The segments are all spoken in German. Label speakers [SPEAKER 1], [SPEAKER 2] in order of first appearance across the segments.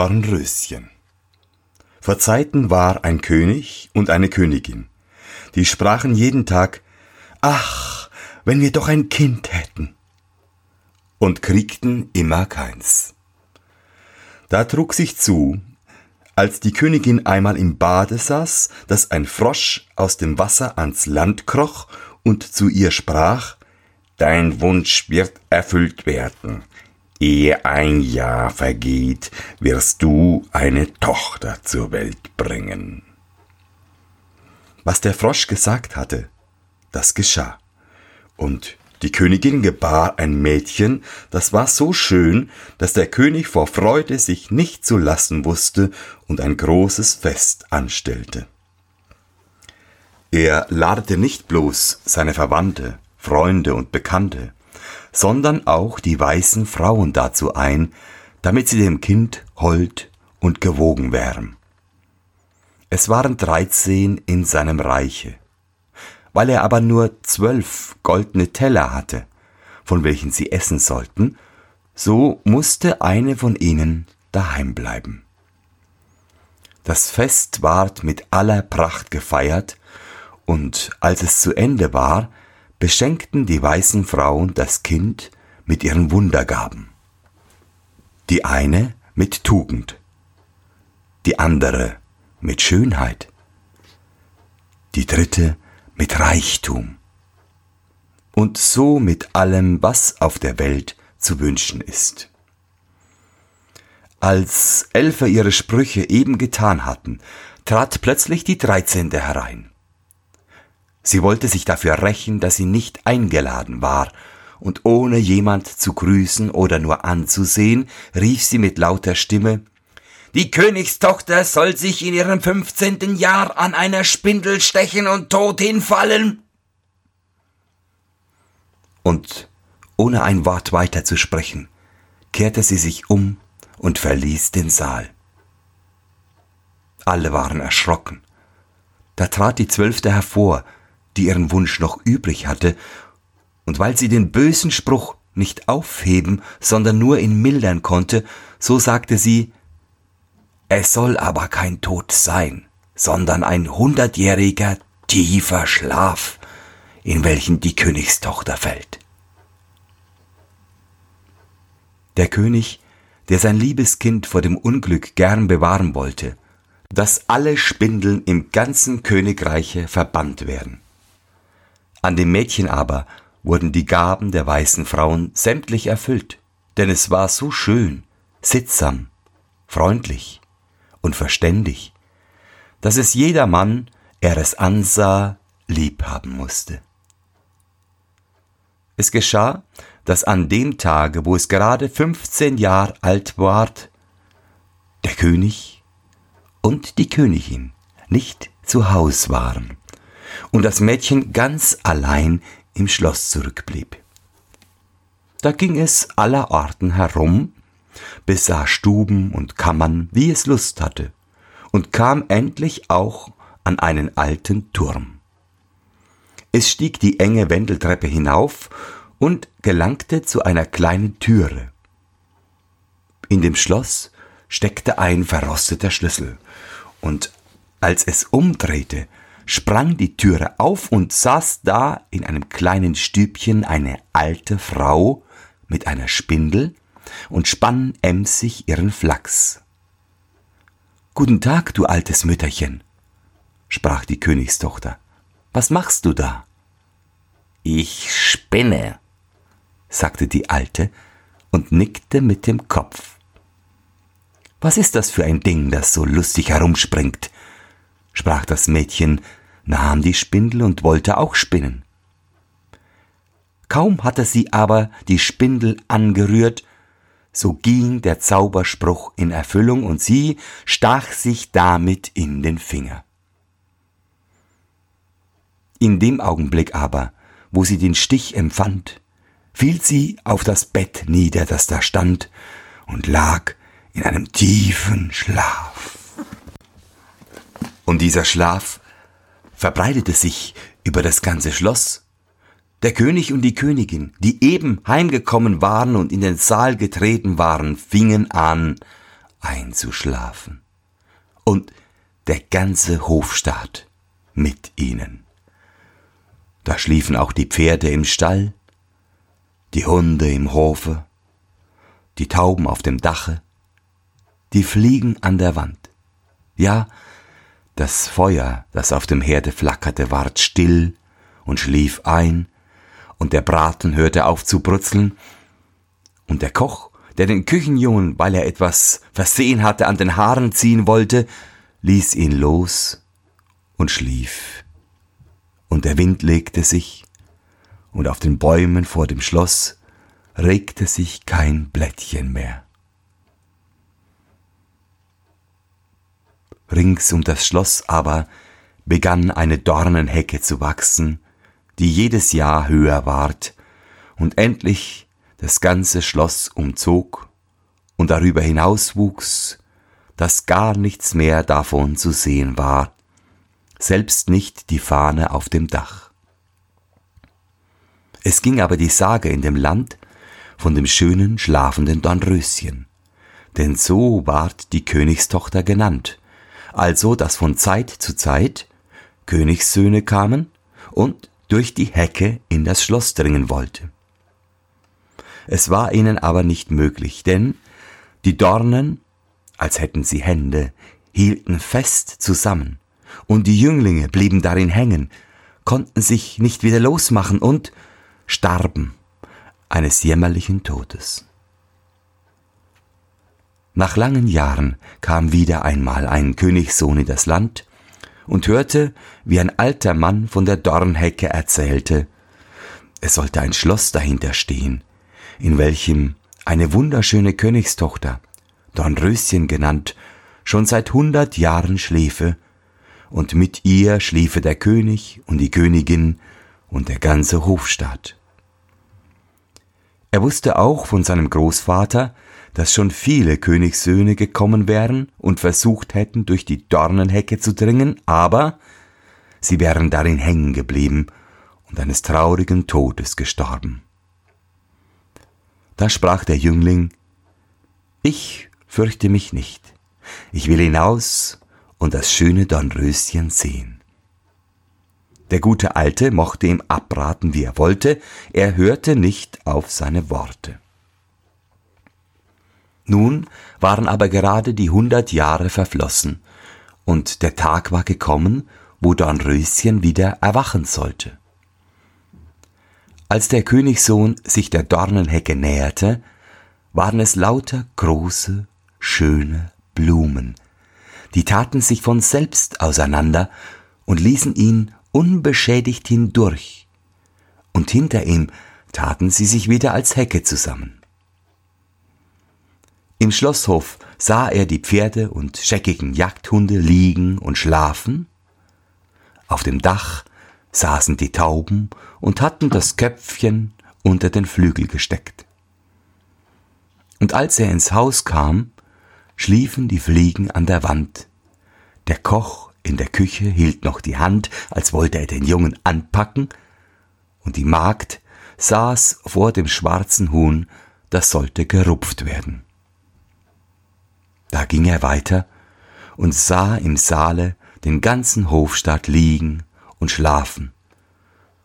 [SPEAKER 1] Dornröschen. Vor Zeiten war ein König und eine Königin. Die sprachen jeden Tag, ach, wenn wir doch ein Kind hätten. Und kriegten immer keins. Da trug sich zu, als die Königin einmal im Bade saß, dass ein Frosch aus dem Wasser ans Land kroch und zu ihr sprach, Dein Wunsch wird erfüllt werden. Ehe ein Jahr vergeht, wirst du eine Tochter zur Welt bringen. Was der Frosch gesagt hatte, das geschah. Und die Königin gebar ein Mädchen, das war so schön, dass der König vor Freude sich nicht zu lassen wusste und ein großes Fest anstellte. Er ladete nicht bloß seine Verwandte, Freunde und Bekannte, sondern auch die weißen Frauen dazu ein, damit sie dem Kind hold und gewogen wären. Es waren dreizehn in seinem Reiche. Weil er aber nur zwölf goldene Teller hatte, von welchen sie essen sollten, so musste eine von ihnen daheim bleiben. Das Fest ward mit aller Pracht gefeiert, und als es zu Ende war, beschenkten die weißen Frauen das Kind mit ihren Wundergaben. Die eine mit Tugend, die andere mit Schönheit, die dritte mit Reichtum und so mit allem, was auf der Welt zu wünschen ist. Als Elfer ihre Sprüche eben getan hatten, trat plötzlich die Dreizehnte herein. Sie wollte sich dafür rächen, dass sie nicht eingeladen war, und ohne jemand zu grüßen oder nur anzusehen, rief sie mit lauter Stimme Die Königstochter soll sich in ihrem fünfzehnten Jahr an einer Spindel stechen und tot hinfallen. Und ohne ein Wort weiter zu sprechen, kehrte sie sich um und verließ den Saal. Alle waren erschrocken. Da trat die Zwölfte hervor, die ihren Wunsch noch übrig hatte, und weil sie den bösen Spruch nicht aufheben, sondern nur ihn mildern konnte, so sagte sie Es soll aber kein Tod sein, sondern ein hundertjähriger tiefer Schlaf, in welchen die Königstochter fällt. Der König, der sein liebes Kind vor dem Unglück gern bewahren wollte, dass alle Spindeln im ganzen Königreiche verbannt werden. An dem Mädchen aber wurden die Gaben der weißen Frauen sämtlich erfüllt, denn es war so schön, sittsam, freundlich und verständig, dass es jeder Mann, er es ansah, lieb haben musste. Es geschah, dass an dem Tage, wo es gerade 15 Jahre alt ward, der König und die Königin nicht zu Haus waren und das Mädchen ganz allein im Schloss zurückblieb. Da ging es aller Arten herum, besah Stuben und Kammern, wie es Lust hatte, und kam endlich auch an einen alten Turm. Es stieg die enge Wendeltreppe hinauf und gelangte zu einer kleinen Türe. In dem Schloss steckte ein verrosteter Schlüssel, und als es umdrehte, sprang die Türe auf und saß da in einem kleinen Stübchen eine alte Frau mit einer Spindel und spann emsig ihren Flachs. Guten Tag, du altes Mütterchen, sprach die Königstochter. Was machst du da? Ich spinne, sagte die Alte und nickte mit dem Kopf. Was ist das für ein Ding, das so lustig herumspringt? sprach das Mädchen nahm die Spindel und wollte auch spinnen. Kaum hatte sie aber die Spindel angerührt, so ging der Zauberspruch in Erfüllung und sie stach sich damit in den Finger. In dem Augenblick aber, wo sie den Stich empfand, fiel sie auf das Bett nieder, das da stand, und lag in einem tiefen Schlaf. Und dieser Schlaf verbreitete sich über das ganze Schloss. Der König und die Königin, die eben heimgekommen waren und in den Saal getreten waren, fingen an einzuschlafen. Und der ganze Hofstaat mit ihnen. Da schliefen auch die Pferde im Stall, die Hunde im Hofe, die Tauben auf dem Dache, die Fliegen an der Wand. Ja, das Feuer, das auf dem Herde flackerte, ward still und schlief ein, und der Braten hörte auf zu brutzeln, und der Koch, der den Küchenjungen, weil er etwas versehen hatte, an den Haaren ziehen wollte, ließ ihn los und schlief. Und der Wind legte sich, und auf den Bäumen vor dem Schloss regte sich kein Blättchen mehr. Rings um das Schloss aber begann eine Dornenhecke zu wachsen, die jedes Jahr höher ward und endlich das ganze Schloss umzog und darüber hinaus wuchs, dass gar nichts mehr davon zu sehen war, selbst nicht die Fahne auf dem Dach. Es ging aber die Sage in dem Land von dem schönen schlafenden Dornröschen, denn so ward die Königstochter genannt, also dass von Zeit zu Zeit Königssöhne kamen und durch die Hecke in das Schloss dringen wollte. Es war ihnen aber nicht möglich, denn die Dornen, als hätten sie Hände, hielten fest zusammen, und die Jünglinge blieben darin hängen, konnten sich nicht wieder losmachen und starben eines jämmerlichen Todes. Nach langen Jahren kam wieder einmal ein Königssohn in das Land und hörte, wie ein alter Mann von der Dornhecke erzählte, es sollte ein Schloss dahinter stehen, in welchem eine wunderschöne Königstochter, Dornröschen genannt, schon seit hundert Jahren schläfe, und mit ihr schliefe der König und die Königin und der ganze Hofstaat. Er wusste auch von seinem Großvater, dass schon viele Königssöhne gekommen wären und versucht hätten, durch die Dornenhecke zu dringen, aber sie wären darin hängen geblieben und eines traurigen Todes gestorben. Da sprach der Jüngling Ich fürchte mich nicht, ich will hinaus und das schöne Dornröschen sehen. Der gute Alte mochte ihm abraten, wie er wollte, er hörte nicht auf seine Worte. Nun waren aber gerade die hundert Jahre verflossen, und der Tag war gekommen, wo Dornröschen wieder erwachen sollte. Als der Königssohn sich der Dornenhecke näherte, waren es lauter große, schöne Blumen. Die taten sich von selbst auseinander und ließen ihn unbeschädigt hindurch, und hinter ihm taten sie sich wieder als Hecke zusammen. Im Schlosshof sah er die Pferde und scheckigen Jagdhunde liegen und schlafen, auf dem Dach saßen die Tauben und hatten das Köpfchen unter den Flügel gesteckt. Und als er ins Haus kam, schliefen die Fliegen an der Wand, der Koch in der Küche, hielt noch die Hand, als wollte er den Jungen anpacken, und die Magd saß vor dem schwarzen Huhn, das sollte gerupft werden. Da ging er weiter und sah im Saale den ganzen Hofstaat liegen und schlafen,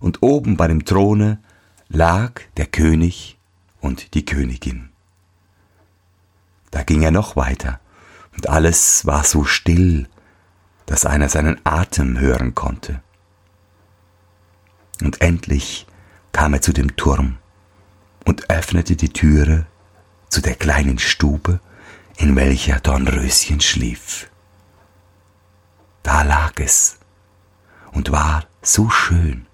[SPEAKER 1] und oben bei dem Throne lag der König und die Königin. Da ging er noch weiter, und alles war so still dass einer seinen Atem hören konnte. Und endlich kam er zu dem Turm und öffnete die Türe zu der kleinen Stube, in welcher Dornröschen schlief. Da lag es und war so schön,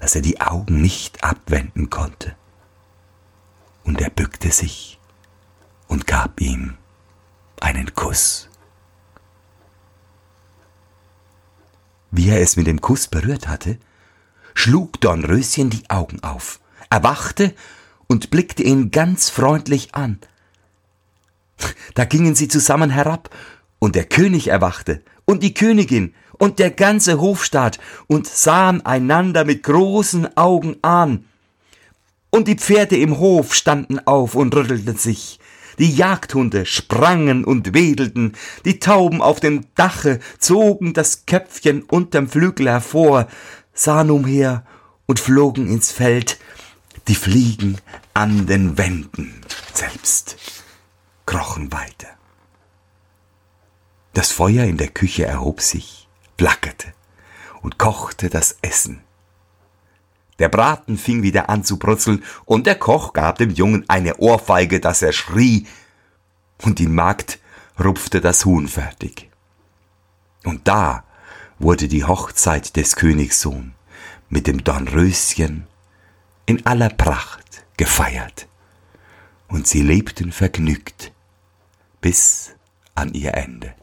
[SPEAKER 1] dass er die Augen nicht abwenden konnte. Und er bückte sich und gab ihm einen Kuss. Wie er es mit dem Kuss berührt hatte, schlug Dornröschen die Augen auf, erwachte und blickte ihn ganz freundlich an. Da gingen sie zusammen herab, und der König erwachte, und die Königin, und der ganze Hofstaat, und sahen einander mit großen Augen an. Und die Pferde im Hof standen auf und rüttelten sich, die Jagdhunde sprangen und wedelten, die Tauben auf dem Dache zogen das Köpfchen unterm Flügel hervor, sahen umher und flogen ins Feld, die Fliegen an den Wänden selbst krochen weiter. Das Feuer in der Küche erhob sich, flackerte und kochte das Essen. Der Braten fing wieder an zu brutzeln, und der Koch gab dem Jungen eine Ohrfeige, dass er schrie, und die Magd rupfte das Huhn fertig. Und da wurde die Hochzeit des Königssohn mit dem Dornröschen in aller Pracht gefeiert, und sie lebten vergnügt bis an ihr Ende.